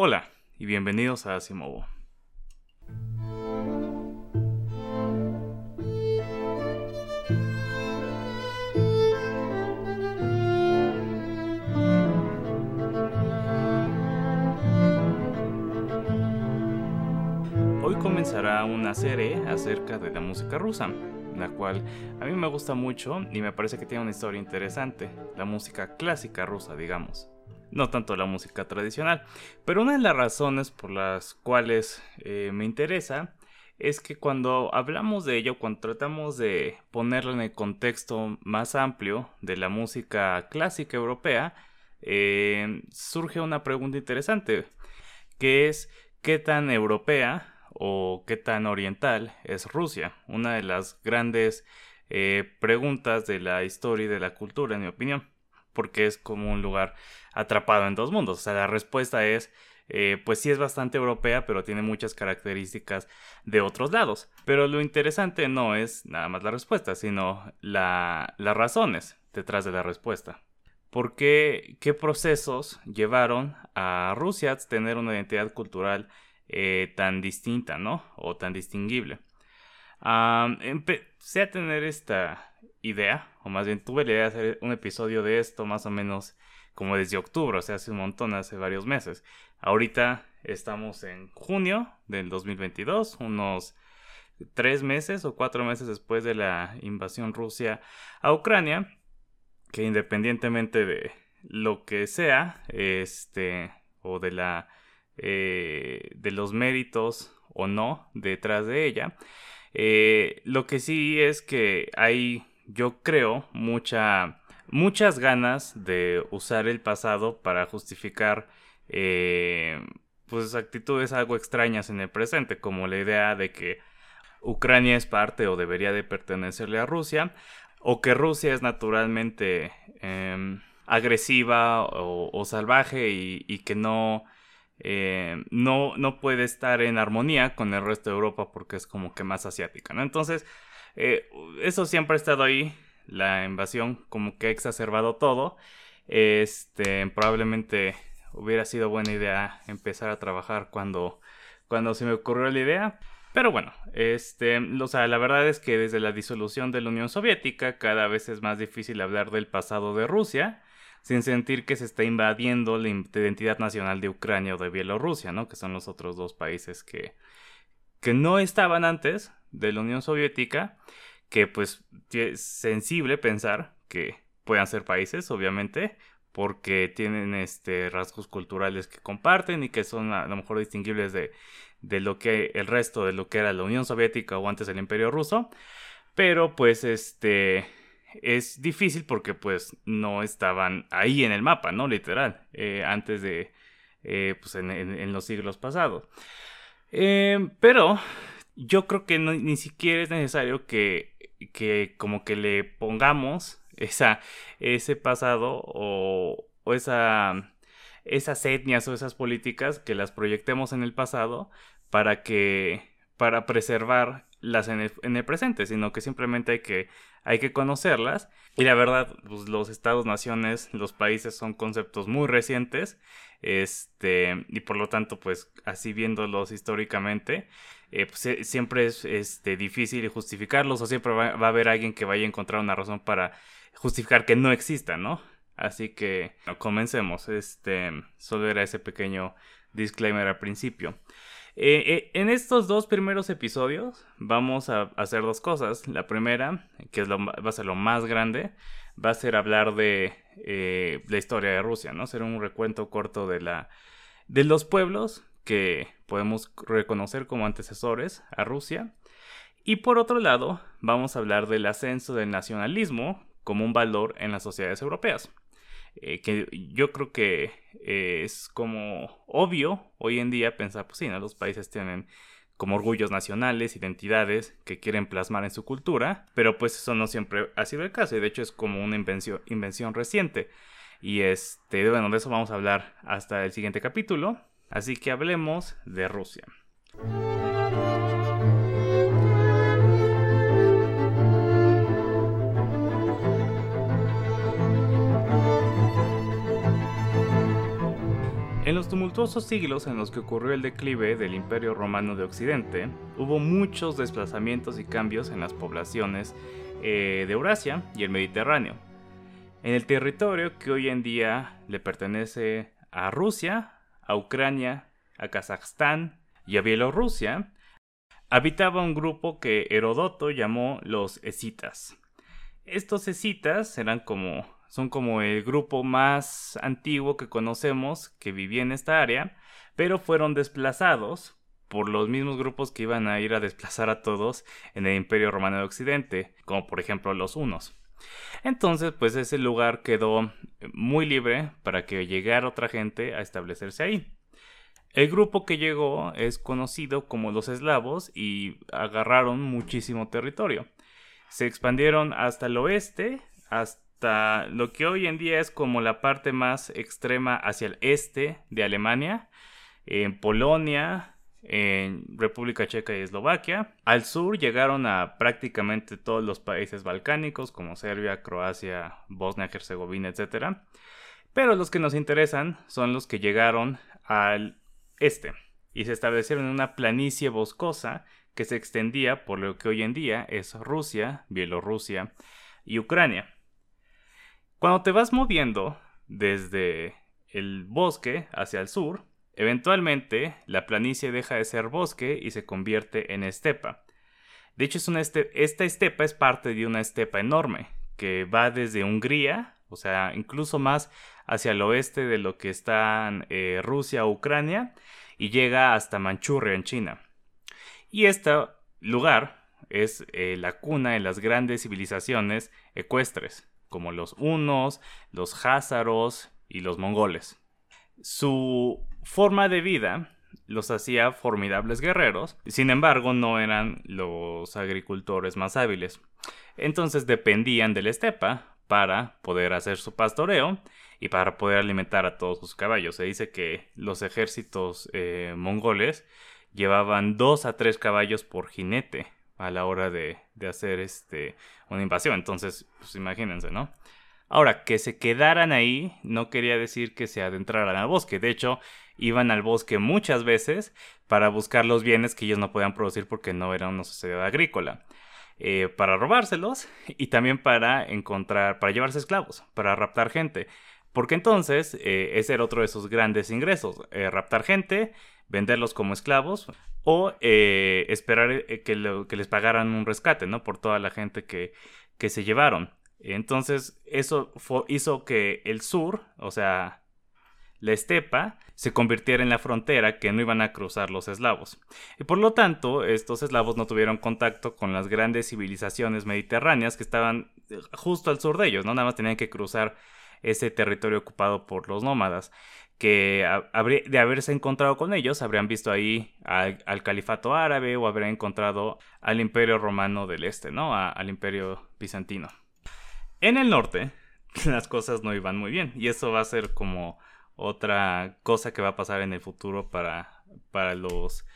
Hola y bienvenidos a Asimovo. Hoy comenzará una serie acerca de la música rusa, la cual a mí me gusta mucho y me parece que tiene una historia interesante, la música clásica rusa, digamos no tanto la música tradicional. Pero una de las razones por las cuales eh, me interesa es que cuando hablamos de ello, cuando tratamos de ponerlo en el contexto más amplio de la música clásica europea, eh, surge una pregunta interesante, que es qué tan europea o qué tan oriental es Rusia. Una de las grandes eh, preguntas de la historia y de la cultura, en mi opinión porque es como un lugar atrapado en dos mundos. O sea, la respuesta es, eh, pues sí es bastante europea, pero tiene muchas características de otros lados. Pero lo interesante no es nada más la respuesta, sino las razones detrás de la respuesta. ¿Por qué, qué procesos llevaron a Rusia a tener una identidad cultural eh, tan distinta, ¿no? O tan distinguible. empecé a tener esta, idea, o más bien tuve la idea de hacer un episodio de esto más o menos como desde octubre, o sea, hace un montón, hace varios meses. Ahorita estamos en junio del 2022, unos tres meses o cuatro meses después de la invasión Rusia a Ucrania, que independientemente de lo que sea, este, o de la, eh, de los méritos o no detrás de ella, eh, lo que sí es que hay yo creo, mucha, muchas ganas de usar el pasado para justificar eh, pues actitudes algo extrañas en el presente, como la idea de que Ucrania es parte o debería de pertenecerle a Rusia, o que Rusia es naturalmente em, agresiva o, salvaje y, que no, eh, no, no puede estar en armonía con el resto de Europa porque es como que más asiática, ¿no? Entonces, eh, eso siempre ha estado ahí. La invasión como que ha exacerbado todo. Este, probablemente hubiera sido buena idea empezar a trabajar cuando, cuando se me ocurrió la idea. Pero bueno, este, o sea, la verdad es que desde la disolución de la Unión Soviética cada vez es más difícil hablar del pasado de Rusia sin sentir que se está invadiendo la identidad nacional de Ucrania o de Bielorrusia, ¿no? Que son los otros dos países que, que no estaban antes, de la Unión Soviética, que pues es sensible pensar que puedan ser países, obviamente, porque tienen este rasgos culturales que comparten y que son a lo mejor distinguibles de, de lo que el resto de lo que era la Unión Soviética o antes el Imperio Ruso, pero pues este es difícil porque pues no estaban ahí en el mapa, ¿no? Literal, eh, antes de, eh, pues en, los siglos pasados. Eh, pero yo creo que ni siquiera es necesario que, que como que le pongamos esa, ese pasado o, esa, esas etnias o esas políticas que las proyectemos en el pasado para que para preservar las en el, presente, sino que simplemente hay que, hay que conocerlas. Y la verdad, pues, los estados, naciones, los países son conceptos muy recientes, este, y por lo tanto, pues así viéndolos históricamente, eh, pues, eh, siempre es este, difícil justificarlos o siempre va, a haber alguien que vaya a encontrar una razón para justificar que no exista, ¿no? Así que comencemos. Este, solo era ese pequeño disclaimer al principio. Eh, en estos dos primeros episodios vamos a hacer dos cosas. La primera, que es va a ser lo más grande, va a ser hablar de la historia de Rusia, ¿no? Ser un recuento corto de la de los pueblos que podemos reconocer como antecesores a Rusia. Y por otro lado, vamos a hablar del ascenso del nacionalismo como un valor en las sociedades europeas. Eh, que yo creo que eh, es como obvio hoy en día pensar, pues sí, los países tienen como orgullos nacionales, identidades que quieren plasmar en su cultura, pero pues eso no siempre ha sido el caso y de hecho es como una invención, reciente. Y este, bueno, de eso vamos a hablar hasta el siguiente capítulo. Así que hablemos de Rusia. Los tumultuosos siglos en los que ocurrió el declive del Imperio Romano de Occidente, hubo muchos desplazamientos y cambios en las poblaciones eh, de Eurasia y el Mediterráneo. En el territorio que hoy en día le pertenece a Rusia, a Ucrania, a Kazajstán y a Bielorrusia, habitaba un grupo que Herodoto llamó los escitas. Estos escitas eran como son como el grupo más antiguo que conocemos que vivía en esta área, pero fueron desplazados por los mismos grupos que iban a ir a desplazar a todos en el Imperio Romano de Occidente, como por ejemplo los hunos. Entonces, pues ese lugar quedó muy libre para que llegara otra gente a establecerse ahí. El grupo que llegó es conocido como los eslavos y agarraron muchísimo territorio. Se expandieron hasta el oeste, hasta lo que hoy en día es como la parte más extrema hacia el este de Alemania, en Polonia, en República Checa y Eslovaquia. Al sur llegaron a prácticamente todos los países balcánicos como Serbia, Croacia, Bosnia, Herzegovina, etc. Pero los que nos interesan son los que llegaron al este y se establecieron en una planicie boscosa que se extendía por lo que hoy en día es Rusia, Bielorrusia y Ucrania. Cuando te vas moviendo desde el bosque hacia el sur, eventualmente la planicie deja de ser bosque y se convierte en estepa. De hecho, es una esta estepa es parte de una estepa enorme que va desde Hungría, o sea, incluso más hacia el oeste de lo que están eh, Rusia o Ucrania, y llega hasta Manchuria en China. Y este lugar es eh, la cuna de las grandes civilizaciones ecuestres como los hunos, los házaros y los mongoles. Su forma de vida los hacía formidables guerreros, sin embargo no eran los agricultores más hábiles. Entonces dependían de la estepa para poder hacer su pastoreo y para poder alimentar a todos sus caballos. Se dice que los ejércitos eh, mongoles llevaban dos a tres caballos por jinete a la hora de, hacer este, una invasión. Entonces, pues imagínense, ¿no? Ahora, que se quedaran ahí no quería decir que se adentraran al bosque. De hecho, iban al bosque muchas veces para buscar los bienes que ellos no podían producir porque no era una sociedad agrícola. Eh, para robárselos y también para encontrar, para llevarse esclavos, para raptar gente. Porque entonces eh, ese era otro de sus grandes ingresos, eh, raptar gente, venderlos como esclavos o eh, esperar eh, que, les pagaran un rescate, ¿no? Por toda la gente que, que se llevaron. Entonces, eso hizo que el sur, o sea, la estepa, se convirtiera en la frontera que no iban a cruzar los eslavos. Y por lo tanto, estos eslavos no tuvieron contacto con las grandes civilizaciones mediterráneas que estaban eh, justo al sur de ellos, ¿no? Nada más tenían que cruzar ese territorio ocupado por los nómadas que de haberse encontrado con ellos habrían visto ahí al, califato árabe o habrían encontrado al imperio romano del este, ¿no? al imperio bizantino. En el norte las cosas no iban muy bien y eso va a ser como otra cosa que va a pasar en el futuro para, para los,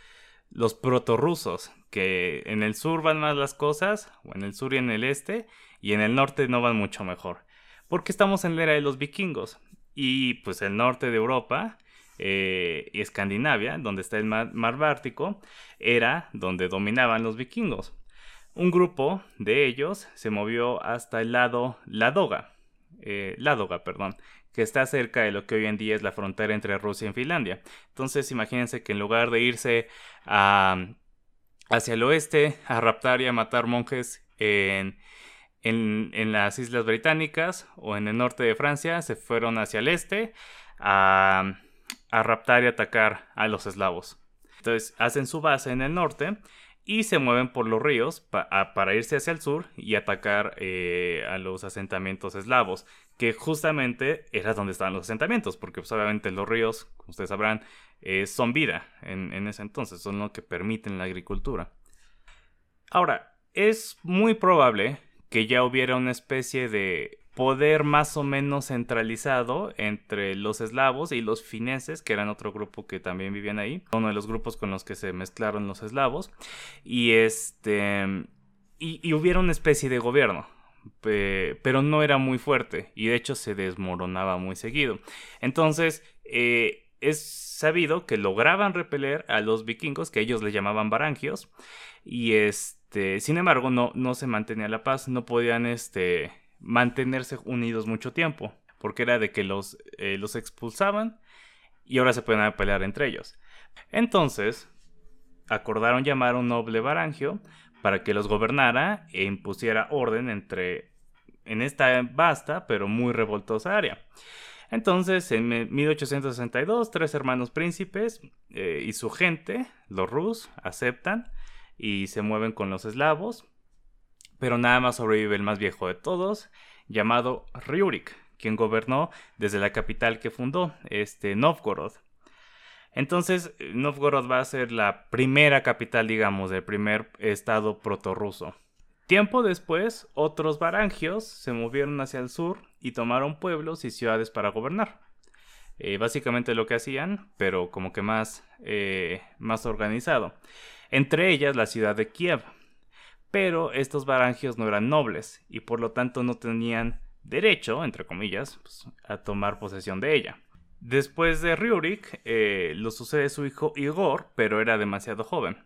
los protorrusos, que en el sur van más las cosas, o en el sur y en el este, y en el norte no van mucho mejor. Porque estamos en la era de los vikingos y pues el norte de Europa eh, y Escandinavia, donde está el mar, Bártico, era donde dominaban los vikingos. Un grupo de ellos se movió hasta el lado Ladoga, eh, Ladoga, perdón, que está cerca de lo que hoy en día es la frontera entre Rusia y Finlandia. Entonces imagínense que en lugar de irse hacia el oeste a raptar y a matar monjes en en, las Islas Británicas o en el norte de Francia se fueron hacia el este a, raptar y atacar a los eslavos. Entonces hacen su base en el norte y se mueven por los ríos para irse hacia el sur y atacar eh, a los asentamientos eslavos, que justamente era donde estaban los asentamientos, porque pues, obviamente los ríos, como ustedes sabrán, eh, son vida en, en ese entonces, son lo que permiten la agricultura. Ahora, es muy probable que ya hubiera una especie de poder más o menos centralizado entre los eslavos y los fineses, que eran otro grupo que también vivían ahí, uno de los grupos con los que se mezclaron los eslavos, y este y, hubiera una especie de gobierno, pero no era muy fuerte y de hecho se desmoronaba muy seguido. Entonces, eh, es sabido que lograban repeler a los vikingos, que ellos les llamaban varangios, y este, sin embargo, no, se mantenía la paz, no podían este, mantenerse unidos mucho tiempo, porque era de que los, eh, los expulsaban y ahora se pueden pelear entre ellos. Entonces, acordaron llamar a un noble varangio para que los gobernara e impusiera orden entre en esta vasta pero muy revoltosa área. Entonces, en 1862, tres hermanos príncipes eh, y su gente, los Rus, aceptan y se mueven con los eslavos, pero nada más sobrevive el más viejo de todos, llamado Ryurik, quien gobernó desde la capital que fundó, este Novgorod. Entonces, Novgorod va a ser la primera capital, digamos, del primer estado protorruso. Tiempo después, otros varangios se movieron hacia el sur y tomaron pueblos y ciudades para gobernar. Eh, básicamente lo que hacían, pero como que más, eh, más organizado. Entre ellas la ciudad de Kiev. Pero estos varangios no eran nobles y por lo tanto no tenían derecho, entre comillas, pues, a tomar posesión de ella. Después de Ryurik, eh, lo sucede su hijo Igor, pero era demasiado joven.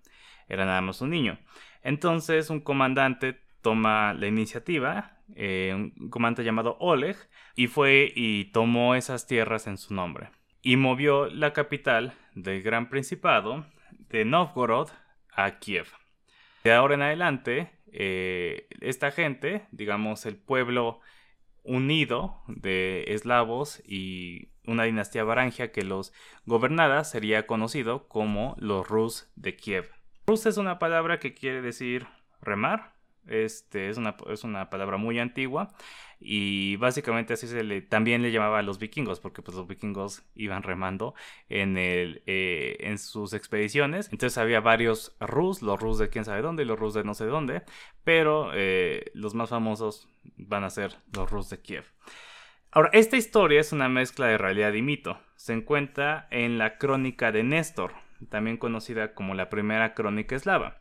Era nada más un niño. Entonces un comandante toma la iniciativa, eh, un comandante llamado Oleg, y fue y tomó esas tierras en su nombre. Y movió la capital del Gran Principado de Novgorod a Kiev. De ahora en adelante, eh, esta gente, digamos el pueblo unido de eslavos y una dinastía varangia que los gobernara sería conocido como los Rus de Kiev. Rus es una palabra que quiere decir remar. Este es una, es una palabra muy antigua y básicamente así se le también le llamaba a los vikingos porque pues los vikingos iban remando en el eh, en sus expediciones entonces había varios rus los rus de quién sabe dónde y los rus de no sé dónde pero eh, los más famosos van a ser los rus de Kiev Ahora, esta historia es una mezcla de realidad y mito. Se encuentra en la crónica de Néstor, también conocida como la primera crónica eslava.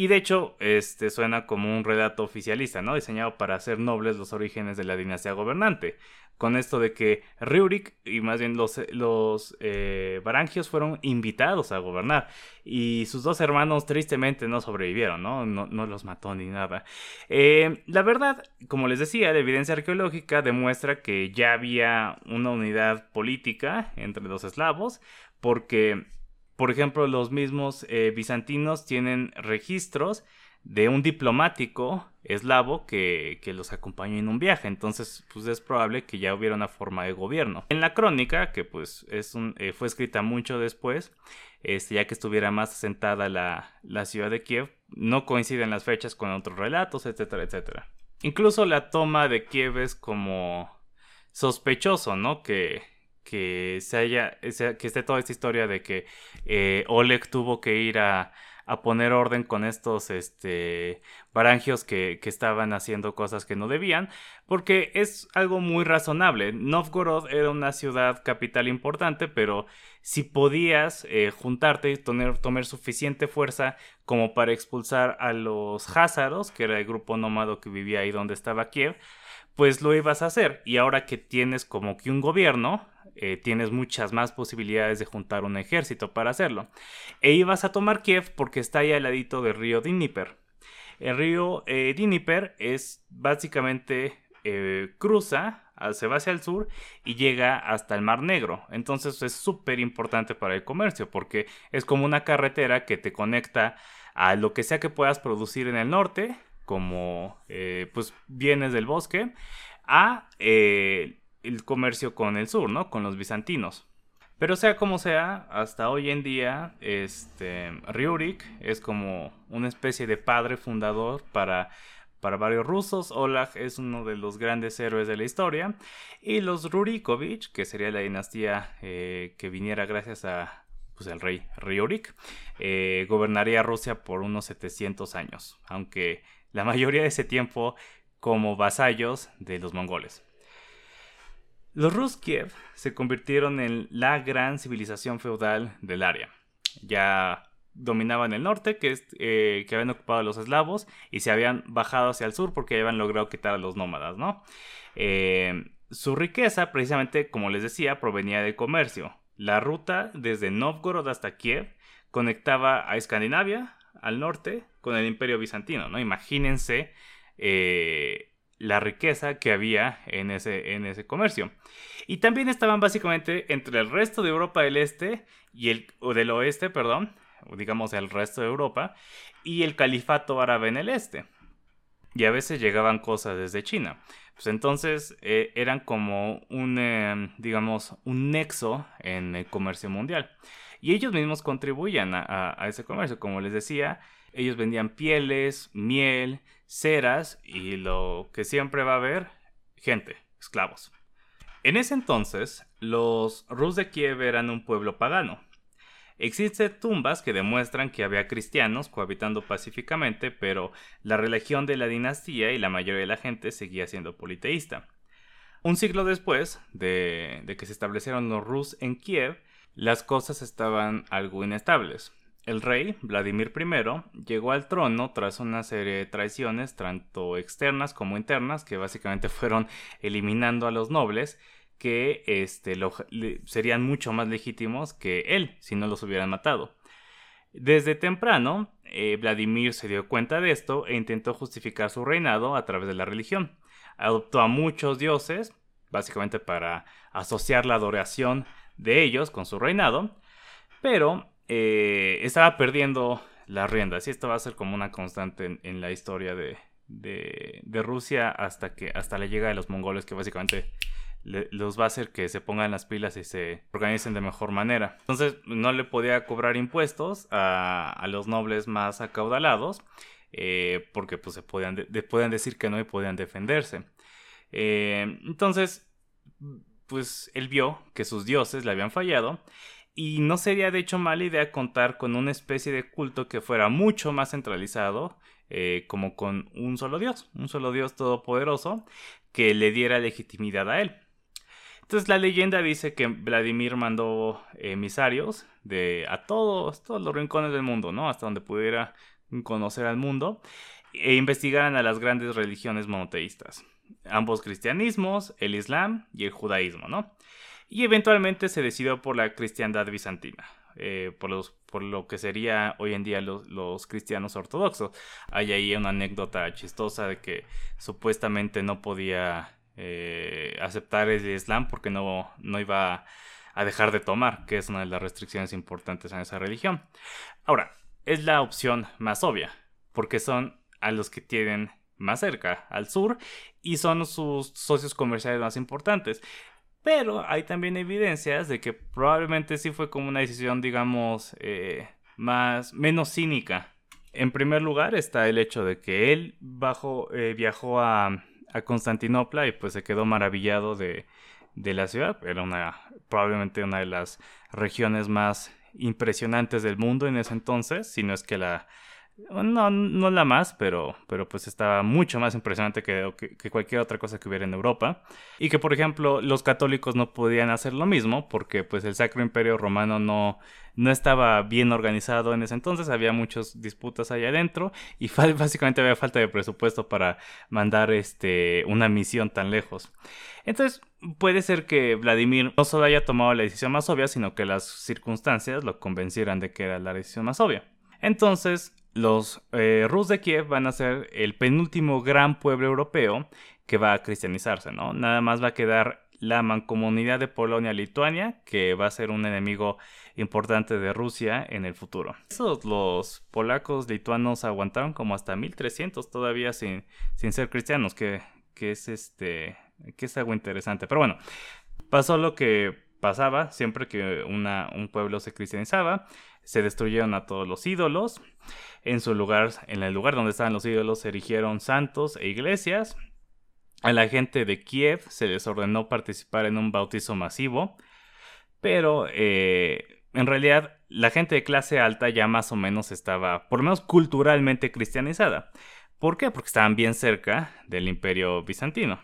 Y de hecho, este suena como un relato oficialista, ¿no? Diseñado para hacer nobles los orígenes de la dinastía gobernante. Con esto de que Riurik y más bien los, los eh, Barangios fueron invitados a gobernar. Y sus dos hermanos tristemente no sobrevivieron, ¿no? No, los mató ni nada. Eh, la verdad, como les decía, la evidencia arqueológica demuestra que ya había una unidad política entre los eslavos. Porque por ejemplo, los mismos eh, bizantinos tienen registros de un diplomático eslavo que, los acompañó en un viaje. Entonces, pues es probable que ya hubiera una forma de gobierno. En la crónica, que pues eh, fue escrita mucho después, este, ya que estuviera más asentada la, la ciudad de Kiev, no coinciden las fechas con otros relatos, etcétera, etcétera. Incluso la toma de Kiev es como sospechoso, ¿no? Que, que se haya, que esté toda esta historia de que eh, Oleg tuvo que ir a, poner orden con estos este, barangios que, que, estaban haciendo cosas que no debían, porque es algo muy razonable. Novgorod era una ciudad capital importante, pero si podías eh, juntarte y tener, tomar suficiente fuerza como para expulsar a los házaros, que era el grupo nómado que vivía ahí donde estaba Kiev, pues lo ibas a hacer. Y ahora que tienes como que un gobierno, eh, tienes muchas más posibilidades de juntar un ejército para hacerlo. E ibas a tomar Kiev porque está ahí al ladito del río Dnieper. El río eh, Dnieper es básicamente eh, cruza, se va hacia el sur y llega hasta el Mar Negro. Entonces es súper importante para el comercio porque es como una carretera que te conecta a lo que sea que puedas producir en el norte, como pues bienes del bosque, a el comercio con el sur, ¿no? Con los bizantinos. Pero sea como sea, hasta hoy en día, este, Ryurik es como una especie de padre fundador para, para varios rusos. Olag es uno de los grandes héroes de la historia. Y los Rurikovich, que sería la dinastía eh, que viniera gracias a pues, el rey Ryurik, eh, gobernaría Rusia por unos 700 años. Aunque la mayoría de ese tiempo como vasallos de los mongoles. Los Ruskiev se convirtieron en la gran civilización feudal del área. Ya dominaban el norte, que, eh, que habían ocupado los eslavos, y se habían bajado hacia el sur porque habían logrado quitar a los nómadas, ¿no? Eh, su riqueza, precisamente, como les decía, provenía del comercio. La ruta desde Novgorod hasta Kiev conectaba a Escandinavia, al norte, con el imperio bizantino, ¿no? Imagínense eh, la riqueza que había en ese, en ese comercio. Y también estaban básicamente entre el resto de Europa del Este y el, o del Oeste, perdón, digamos el resto de Europa, y el califato árabe en el Este. Y a veces llegaban cosas desde China. Pues entonces eh, eran como un, em, digamos, un nexo en el comercio mundial. Y ellos mismos contribuían a, ese comercio. Como les decía, ellos vendían pieles, miel, ceras y lo que siempre va a haber, gente, esclavos. En ese entonces, los Rus de Kiev eran un pueblo pagano. Existen tumbas que demuestran que había cristianos cohabitando pacíficamente, pero la religión de la dinastía y la mayoría de la gente seguía siendo politeísta. Un siglo después de, de que se establecieron los Rus en Kiev, las cosas estaban algo inestables. El rey, Vladimir I, llegó al trono tras una serie de traiciones, tanto externas como internas, que básicamente fueron eliminando a los nobles, que este, serían mucho más legítimos que él si no los hubieran matado. Desde temprano, eh, Vladimir se dio cuenta de esto e intentó justificar su reinado a través de la religión. Adoptó a muchos dioses, básicamente para asociar la adoración de ellos con su reinado, pero eh, estaba perdiendo las riendas y esto va a ser como una constante en, la historia de, de, Rusia hasta que hasta la llegada de los mongoles que básicamente los va a hacer que se pongan las pilas y se organicen de mejor manera. Entonces no le podía cobrar impuestos a, los nobles más acaudalados eh, porque pues se podían, decir que no y podían defenderse. Eh, entonces pues él vio que sus dioses le habían fallado y no sería de hecho mala idea contar con una especie de culto que fuera mucho más centralizado, eh, como con un solo dios, un solo dios todopoderoso que le diera legitimidad a él. Entonces la leyenda dice que Vladimir mandó emisarios de a todos, todos los rincones del mundo, ¿no? Hasta donde pudiera conocer al mundo e investigaran a las grandes religiones monoteístas ambos cristianismos, el islam y el judaísmo, ¿no? Y eventualmente se decidió por la cristiandad bizantina, eh, por, lo que sería hoy en día los, cristianos ortodoxos. Hay ahí una anécdota chistosa de que supuestamente no podía eh, aceptar el islam porque no, no iba a dejar de tomar, que es una de las restricciones importantes en esa religión. Ahora, es la opción más obvia, porque son a los que tienen más cerca, al sur, y son sus socios comerciales más importantes. Pero hay también evidencias de que probablemente sí fue como una decisión, digamos, eh, más, menos cínica. En primer lugar está el hecho de que él eh, viajó a, Constantinopla y pues se quedó maravillado de, de la ciudad. Era una, probablemente una de las regiones más impresionantes del mundo en ese entonces, si no es que la, no, no la más, pero, pero pues estaba mucho más impresionante que, cualquier otra cosa que hubiera en Europa. Y que, por ejemplo, los católicos no podían hacer lo mismo porque pues el Sacro Imperio Romano no, no estaba bien organizado en ese entonces, había muchas disputas allá adentro y básicamente había falta de presupuesto para mandar este, una misión tan lejos. Entonces, puede ser que Vladimir no solo haya tomado la decisión más obvia, sino que las circunstancias lo convencieran de que era la decisión más obvia. Entonces, los eh, Rus de Kiev van a ser el penúltimo gran pueblo europeo que va a cristianizarse, ¿no? Nada más va a quedar la mancomunidad de Polonia-Lituania, que va a ser un enemigo importante de Rusia en el futuro. Esos, los polacos lituanos aguantaron como hasta 1300 todavía sin, ser cristianos, que, que es este, que es algo interesante. Pero bueno, pasó lo que pasaba siempre que un pueblo se cristianizaba, se destruyeron a todos los ídolos, en su lugar, en el lugar donde estaban los ídolos, se erigieron santos e iglesias. A la gente de Kiev se les ordenó participar en un bautizo masivo, pero eh, en realidad la gente de clase alta ya más o menos estaba, por lo menos culturalmente cristianizada. ¿Por qué? Porque estaban bien cerca del imperio bizantino.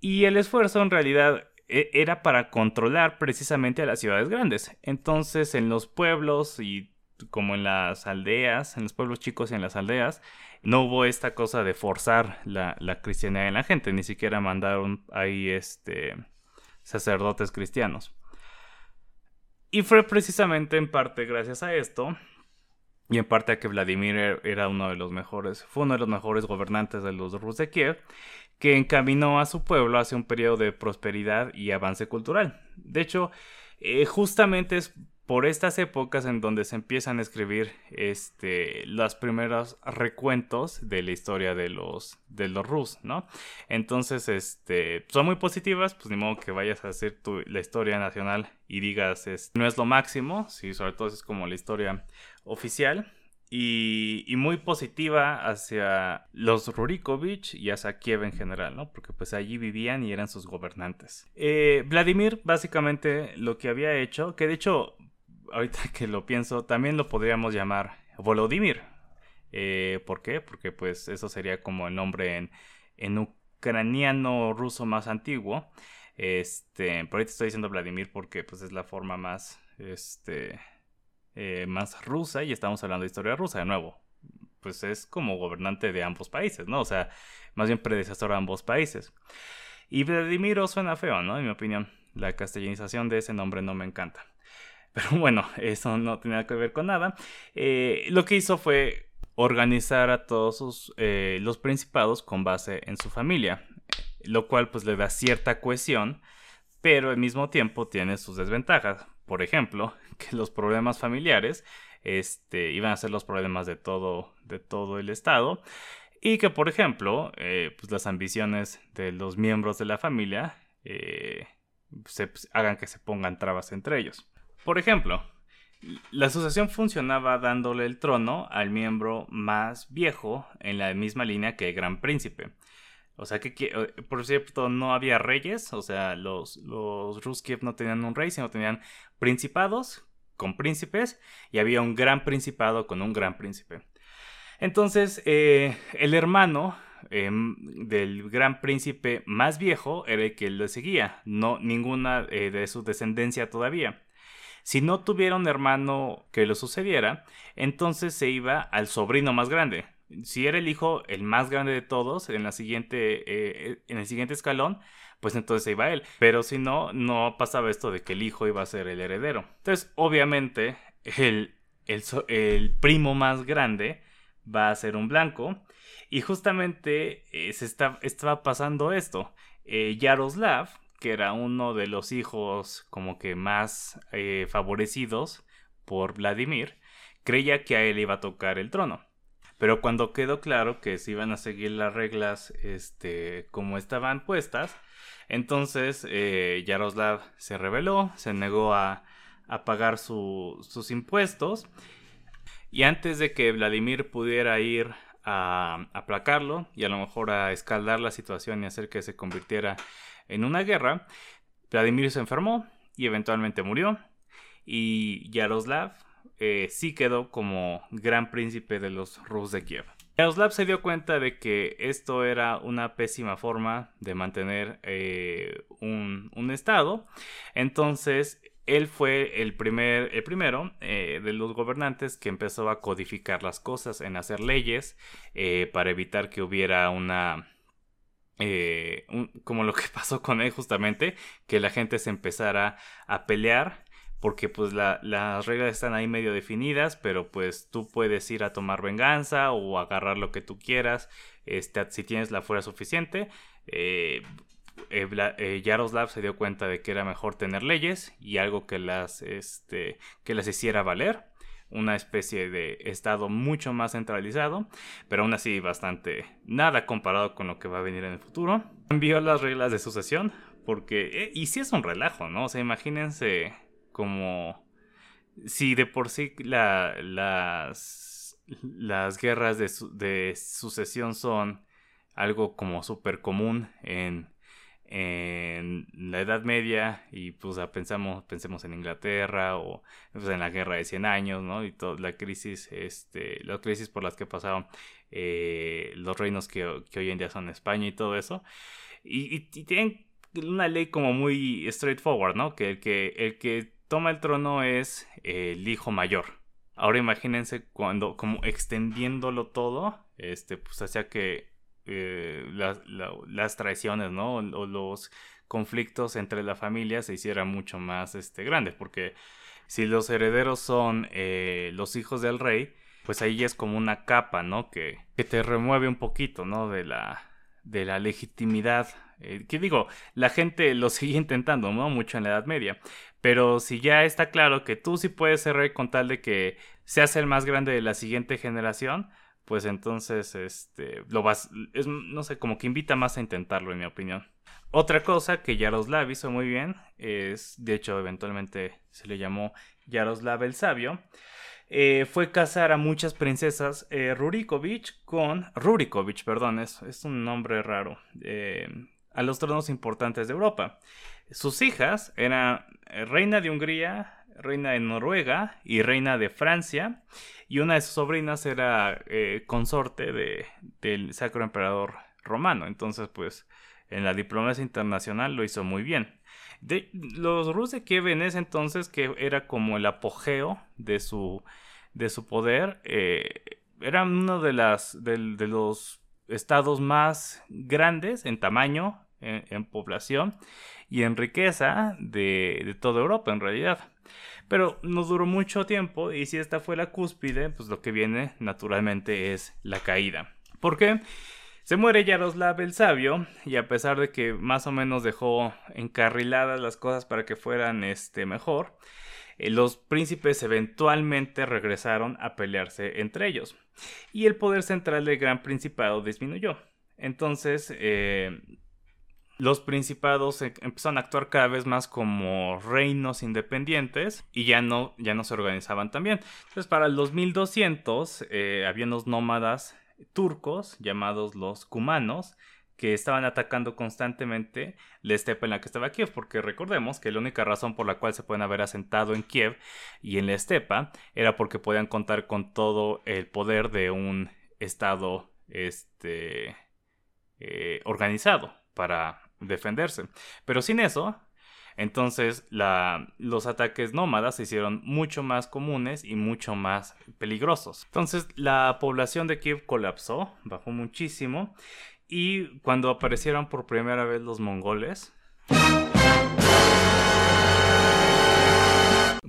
Y el esfuerzo en realidad era para controlar precisamente a las ciudades grandes. Entonces en los pueblos y como en las aldeas, en los pueblos chicos y en las aldeas, no hubo esta cosa de forzar la, la cristianidad en la gente, ni siquiera mandaron ahí este, sacerdotes cristianos. Y fue precisamente en parte gracias a esto y en parte a que Vladimir er, era uno de los mejores, fue uno de los mejores gobernantes de los Rus de Kiev, que encaminó a su pueblo hacia un periodo de prosperidad y avance cultural. De hecho, eh, justamente es por estas épocas en donde se empiezan a escribir este, los primeros recuentos de la historia de los, de los Rus, ¿no? Entonces, este, son muy positivas, pues ni modo que vayas a hacer tu, la historia nacional y digas, no es lo máximo, sí, sobre todo es como la historia oficial, y, muy positiva hacia los Rurikovich y hacia Kiev en general, ¿no? Porque pues allí vivían y eran sus gobernantes. Eh, Vladimir básicamente lo que había hecho, que de hecho, ahorita que lo pienso, también lo podríamos llamar Volodymyr. Eh, ¿Por qué? Porque pues eso sería como el nombre en, en ucraniano ruso más antiguo. Este, pero ahorita estoy diciendo Vladimir porque pues es la forma más, este, eh, más rusa y estamos hablando de historia rusa de nuevo. Pues es como gobernante de ambos países, ¿no? O sea, más bien predecesor a ambos países. Y Vladimiro suena feo, ¿no? En mi opinión, la castellanización de ese nombre no me encanta. Pero bueno, eso no tenía que ver con nada. Eh, lo que hizo fue organizar a todos eh, los principados con base en su familia, lo cual pues le da cierta cohesión, pero al mismo tiempo tiene sus desventajas. Por ejemplo, que los problemas familiares este, iban a ser los problemas de todo, de todo el Estado. Y que, por ejemplo, eh, pues las ambiciones de los miembros de la familia eh, se, pues, hagan que se pongan trabas entre ellos. Por ejemplo, la asociación funcionaba dándole el trono al miembro más viejo en la misma línea que el gran príncipe. O sea que, eh, por cierto, no había reyes, o sea, los, los Ruskiev no tenían un rey, sino tenían principados con príncipes y había un gran principado con un gran príncipe. Entonces, eh, el hermano em, del gran príncipe más viejo era el que le seguía, no ninguna eh, de su descendencia todavía. Si no tuviera un hermano que lo sucediera, entonces se iba al sobrino más grande, si era el hijo el más grande de todos en la siguiente eh, en el siguiente escalón pues entonces iba él. Pero si no no pasaba esto de que el hijo iba a ser el heredero. Entonces obviamente el el, primo más grande va a ser un blanco. Y justamente eh, se está, estaba pasando esto. Eh, Yaroslav que era uno de los hijos como que más favorecidos por Vladimir creía que a él iba a tocar el trono pero cuando quedó claro que se iban a seguir las reglas este, como estaban puestas, entonces eh, Yaroslav se rebeló, se negó a, pagar sus impuestos. Y antes de que Vladimir pudiera ir a aplacarlo y a lo mejor a escaldar la situación y hacer que se convirtiera en una guerra, Vladimir se enfermó y eventualmente murió. Y Yaroslav eh, sí quedó como gran príncipe de los Rus de Kiev. Yaroslav se dio cuenta de que esto era una pésima forma de mantener eh, un, estado, entonces él fue el, primer, el primero eh, de los gobernantes que empezó a codificar las cosas, en hacer leyes para evitar que hubiera una como lo que pasó con él justamente, que la gente se empezara a pelear porque pues las reglas están ahí medio definidas, pero pues tú puedes ir a tomar venganza o agarrar lo que tú quieras, este, si tienes la fuerza suficiente. Eh, eh, eh, Yaroslav se dio cuenta de que era mejor tener leyes y algo que las, este, que las hiciera valer una especie de estado mucho más centralizado, pero aún así bastante nada comparado con lo que va a venir en el futuro. Cambió las reglas de sucesión, porque, y si es un relajo, ¿no? O sea, imagínense como si de por sí la, las, las guerras de, sucesión son algo como súper común en, en la Edad Media y pues pensamos, pensemos en Inglaterra o pues, en la guerra de 100 años, ¿no? Y toda la crisis, este, las crisis por las que pasaron eh, los reinos que, hoy en día son España y todo eso. Y, y, tienen una ley como muy straightforward, ¿no? Que el que, el que toma el trono es el hijo mayor. Ahora imagínense cuando, como extendiéndolo todo, este, pues hacía que eh, las traiciones, ¿no? O los conflictos entre la familia se hicieran mucho más este, grandes, porque Si los herederos son eh, los hijos del rey, pues ahí es como una capa, ¿no? Que, que te remueve un poquito, ¿no? De la, de la legitimidad. Eh, que digo, la gente lo sigue intentando, ¿no? Mucho en la Edad Media. Pero si ya está claro que tú sí puedes ser rey con tal de que seas el más grande de la siguiente generación, pues entonces, este, lo vas, no sé, como que invita más a intentarlo, en mi opinión. Otra cosa que Yaroslav hizo muy bien es, de hecho, eventualmente se le llamó Yaroslav el Sabio, eh, fue casar a muchas princesas eh, Rurikovich con Rurikovich, perdón, es, es un nombre raro, eh, a los tronos importantes de Europa. Sus hijas eran reina de Hungría, reina de Noruega y reina de Francia, y una de sus sobrinas era consorte de, del Sacro Emperador Romano. Entonces, pues, en la diplomacia internacional lo hizo muy bien. Los Rus de Kiev en ese entonces, que era como el apogeo de su, de su poder, eh, eran uno de, los estados más grandes en tamaño, en, población y en riqueza de, de, toda Europa en realidad. Pero no duró mucho tiempo y si esta fue la cúspide, pues lo que viene naturalmente es la caída. ¿Por qué? Se muere Yaroslav el Sabio y a pesar de que más o menos dejó encarriladas las cosas para que fueran este mejor, eh, los príncipes eventualmente regresaron a pelearse entre ellos y el poder central del gran principado disminuyó. Entonces, eh, los principados e, empezaron a actuar cada vez más como reinos independientes y ya no, ya no se organizaban tan bien. Entonces, para el 2200 eh, había unos nómadas turcos llamados los cumanos que estaban atacando constantemente la estepa en la que estaba Kiev, porque recordemos que la única razón por la cual se pueden haber asentado en Kiev y en la estepa era porque podían contar con todo el poder de un estado este, eh, organizado para defenderse. Pero sin eso, entonces los ataques nómadas se hicieron mucho más comunes y mucho más peligrosos. Entonces la población de Kiev colapsó, bajó muchísimo y cuando aparecieron por primera vez los mongoles,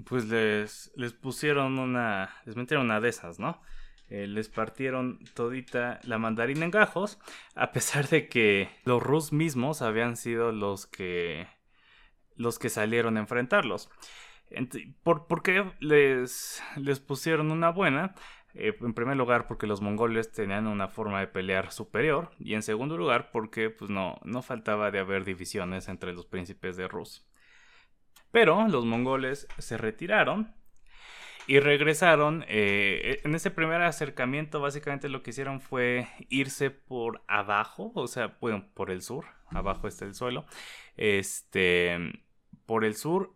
pues les, les pusieron una, les metieron una de esas, ¿no? Eh, les partieron todita la mandarina en gajos, a pesar de que los rus mismos habían sido los que los que salieron a enfrentarlos. ¿Por, qué les, les pusieron una buena? Eh, en primer lugar porque los mongoles tenían una forma de pelear superior y en segundo lugar porque pues no, no faltaba de haber divisiones entre los príncipes de Rus. Pero los mongoles se retiraron y regresaron. Eh, en ese primer acercamiento básicamente lo que hicieron fue irse por abajo, o sea, por el sur, abajo está el suelo. Este, por el sur,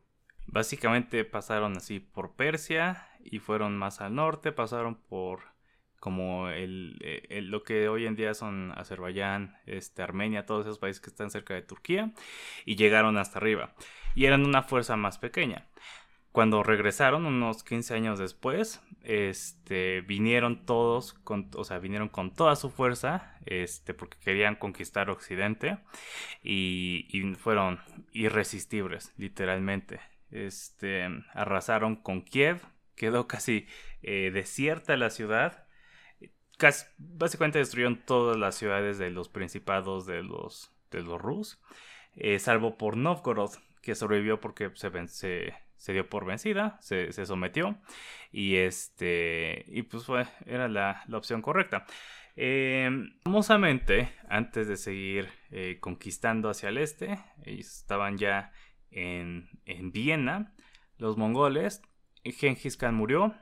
básicamente pasaron así por Persia y fueron más al norte, pasaron por como el, eh, lo que hoy en día son Azerbaiyán, este, Armenia, todos esos países que están cerca de Turquía, y llegaron hasta arriba. Y eran una fuerza más pequeña. Cuando regresaron, unos 15 años después, este, vinieron todos, con, o sea, vinieron con toda su fuerza, este, porque querían conquistar Occidente, y, fueron irresistibles, literalmente. Este, arrasaron con Kiev, quedó casi eh, desierta la ciudad. Casi, básicamente destruyeron todas las ciudades de los principados de los, de los Rus, eh, salvo por Novgorod, que sobrevivió porque se, se, se dio por vencida, se, sometió y este y pues fue, era la, opción correcta. Eh, famosamente, antes de seguir eh, conquistando hacia el este, estaban ya en, en Viena, los mongoles, Genghis Khan murió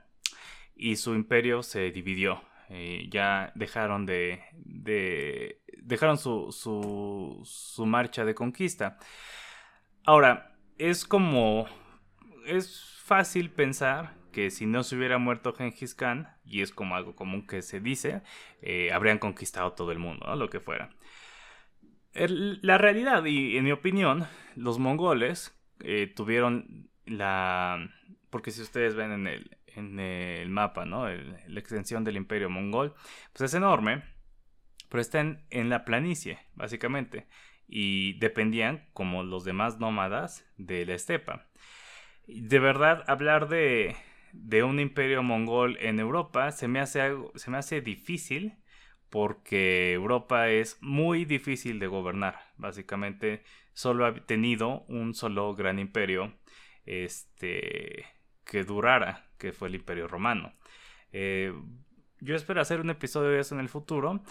y su imperio se dividió. Eh, ya dejaron de, de dejaron su, su, su marcha de conquista. Ahora, es como es fácil pensar que si no se hubiera muerto Genghis Khan, y es como algo común que se dice, eh, habrían conquistado todo el mundo, lo que fuera. la realidad, y en mi opinión, los mongoles eh, tuvieron la... Porque si ustedes ven en el, en el mapa, ¿no? la extensión del imperio mongol, pues es enorme, pero están en la planicie, básicamente, y dependían, como los demás nómadas, de la estepa. De verdad, hablar de, un imperio mongol en Europa se me hace algo, se me hace difícil porque Europa es muy difícil de gobernar. Básicamente solo ha tenido un solo gran imperio este, que durara, que fue el imperio romano. Eh, yo espero hacer un episodio de eso en el futuro,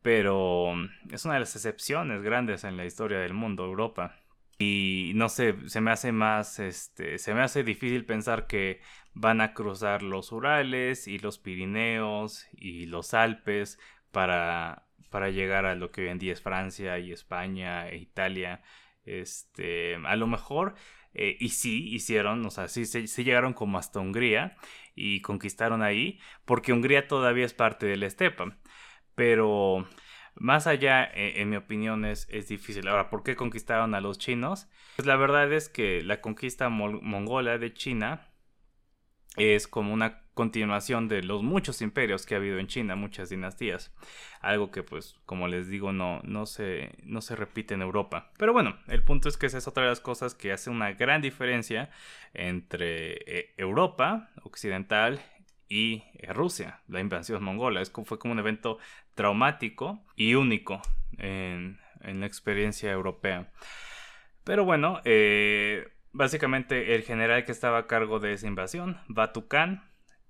pero es una de las excepciones grandes en la historia del mundo, Europa. Y no sé, se me hace más, este, se me hace difícil pensar que van a cruzar los Urales y los Pirineos y los Alpes para, para llegar a lo que hoy en día es Francia y España e Italia. Este, a lo mejor, eh, y sí hicieron, o sea, sí, sí, llegaron como hasta Hungría y conquistaron ahí, porque Hungría todavía es parte de la estepa. Pero más allá, eh, en mi opinión, es, es, difícil. Ahora, ¿por qué conquistaron a los chinos? Pues la verdad es que la conquista mongola de China es como una continuación de los muchos imperios que ha habido en China, muchas dinastías. Algo que pues, como les digo, no, no, se, no se repite en Europa. Pero bueno, el punto es que esa es otra de las cosas que hace una gran diferencia entre eh, Europa occidental y eh, Rusia, la invasión mongola. Fue como un evento traumático y único en, la experiencia europea. Pero bueno, eh, básicamente el general que estaba a cargo de esa invasión, Batu Khan,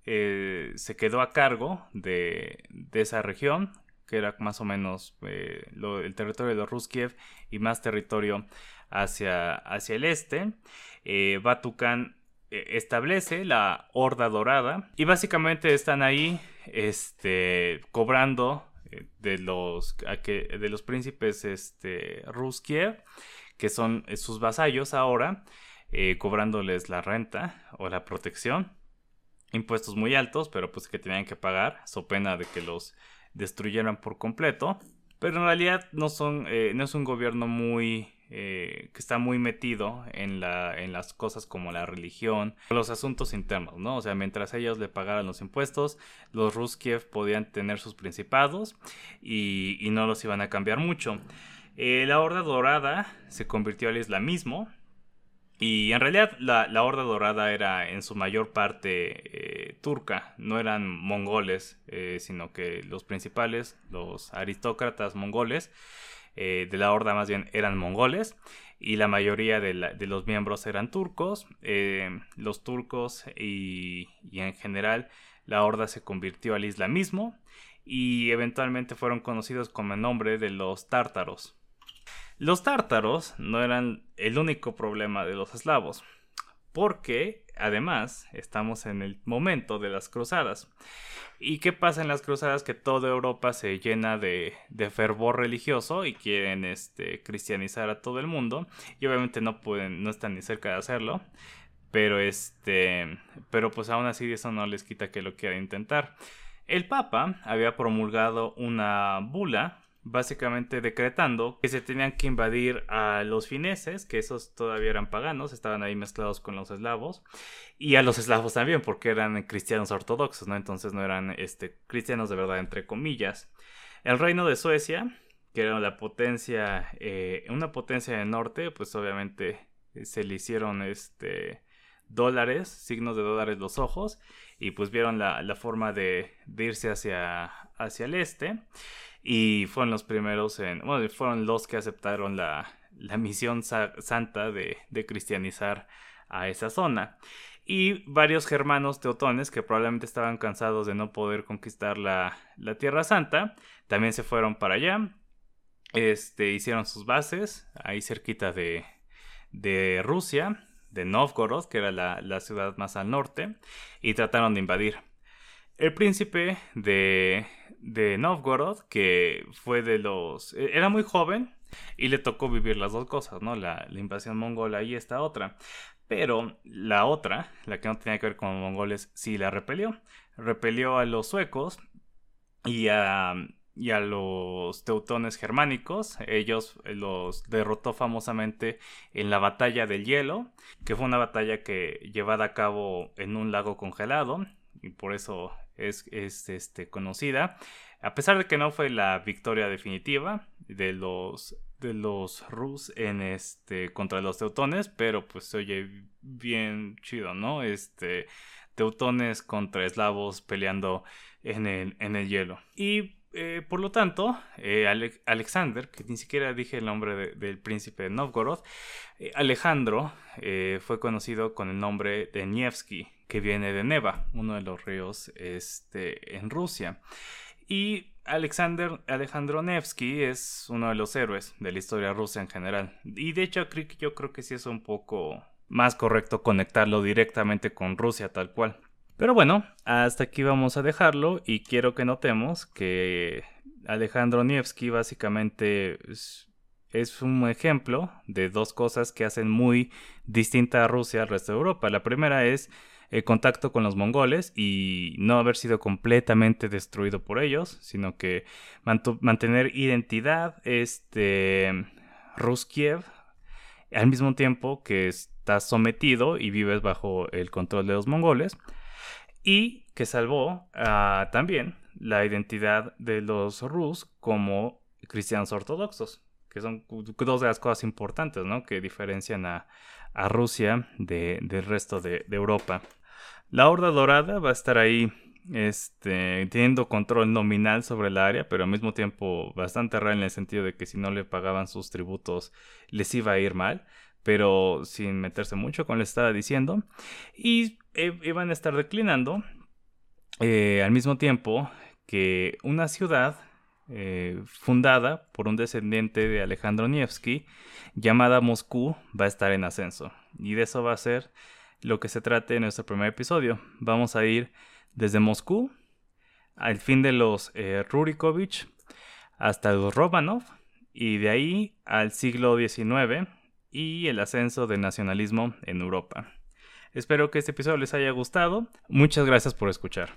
eh, se quedó a cargo de, esa región, que era más o menos eh, el territorio de los Ruskiev y más territorio hacia, hacia el este. Eh, eh, establece la Horda Dorada y básicamente están ahí este, cobrando de los, de los príncipes este, Ruskiev, que son sus vasallos ahora, cobrándoles la renta o la protección impuestos muy altos, pero pues que tenían que pagar, so pena de que los destruyeran por completo. Pero en realidad no son, eh, no es un gobierno muy eh, que está muy metido en, la, en las cosas como la religión, los asuntos internos, ¿no? O sea, mientras ellos le pagaran los impuestos, los Ruskiev podían tener sus principados y, no los iban a cambiar mucho. Eh, la Horda Dorada se convirtió al islamismo, y en realidad la, Horda Dorada era en su mayor parte eh, turca, no eran mongoles, sino que los principales, los aristócratas mongoles, eh, de la Horda más bien eran mongoles y la mayoría de, los miembros eran turcos. los turcos y, y en general la Horda se convirtió al islamismo y eventualmente fueron conocidos como el nombre de los tártaros. Los tártaros no eran el único problema de los eslavos, porque además estamos en el momento de las cruzadas. ¿Y qué pasa en las cruzadas? Que toda Europa se llena de, fervor religioso y quieren este, cristianizar a todo el mundo. Y obviamente no pueden, no están ni cerca de hacerlo. Pero este. Pero pues aún así eso no les quita que lo quieran intentar. El Papa había promulgado una bula básicamente decretando que se tenían que invadir a los fineses, que esos todavía eran paganos, estaban ahí mezclados con los eslavos, y a los eslavos también, porque eran cristianos ortodoxos, ¿no? Entonces no eran este, cristianos de verdad, entre comillas. El reino de Suecia, que era la potencia, eh, una potencia del norte, pues obviamente se le hicieron este dólares, signos de dólares los ojos, y pues vieron la, forma de, de irse hacia, hacia el este. Y fueron los primeros en. Bueno, fueron los que aceptaron la, misión santa de, cristianizar a esa zona. Y varios germanos teutones que probablemente estaban cansados de no poder conquistar la, Tierra Santa, también se fueron para allá. Este, hicieron sus bases ahí cerquita de, de Rusia, de Novgorod, que era la, la ciudad más al norte, y trataron de invadir. El príncipe de, de Novgorod, que fue de los... E, era muy joven y le tocó vivir las dos cosas, ¿no? La, invasión mongola y esta otra. Pero la otra, la que no tenía que ver con mongoles, sí la repelió. Repelió a los suecos y a, y a los teutones germánicos. Ellos los derrotó famosamente en la batalla del hielo, que fue una batalla que llevada a cabo en un lago congelado y por eso es, este, conocida. A pesar de que no fue la victoria definitiva, de los de los Rus en este contra los teutones, pero pues se oye bien chido, ¿no? Este teutones contra eslavos peleando en el, en el hielo. Y eh, por lo tanto, eh, Alexander, que ni siquiera dije el nombre del príncipe de Novgorod, eh, Alejandro fue conocido con el nombre de Nevsky, que viene de Neva, uno de los ríos este, en Rusia. Y Alexander Alejandro Nevsky es uno de los héroes de la historia rusa en general. Y de hecho yo creo que sí es un poco más correcto conectarlo directamente con Rusia tal cual. Pero bueno, hasta aquí vamos a dejarlo y quiero que notemos que Alejandro Nevsky básicamente es, un ejemplo de dos cosas que hacen muy distinta a Rusia al resto de Europa. La primera es el contacto con los mongoles y no haber sido completamente destruido por ellos, sino que mantener identidad este Ruskiev al mismo tiempo que estás sometido y vives bajo el control de los mongoles y que salvó ah, también la identidad de los Rus como cristianos ortodoxos, que son dos de las cosas importantes ¿no? que diferencian a, Rusia del resto de Europa. La Horda Dorada va a estar ahí este, teniendo control nominal sobre el área, pero al mismo tiempo bastante real en el sentido de que si no le pagaban sus tributos les iba a ir mal, pero sin meterse mucho, como les estaba diciendo. Y eh, iban a estar declinando eh, al mismo tiempo que una ciudad eh, fundada por un descendiente de Alejandro Nevsky llamada Moscú va a estar en ascenso. Y de eso va a ser lo que se trate en nuestro primer episodio. Vamos a ir desde Moscú al fin de los eh, Rurikovich hasta los Romanov y de ahí al siglo XIX y el ascenso del nacionalismo en Europa. Espero que este episodio les haya gustado. Muchas gracias por escuchar.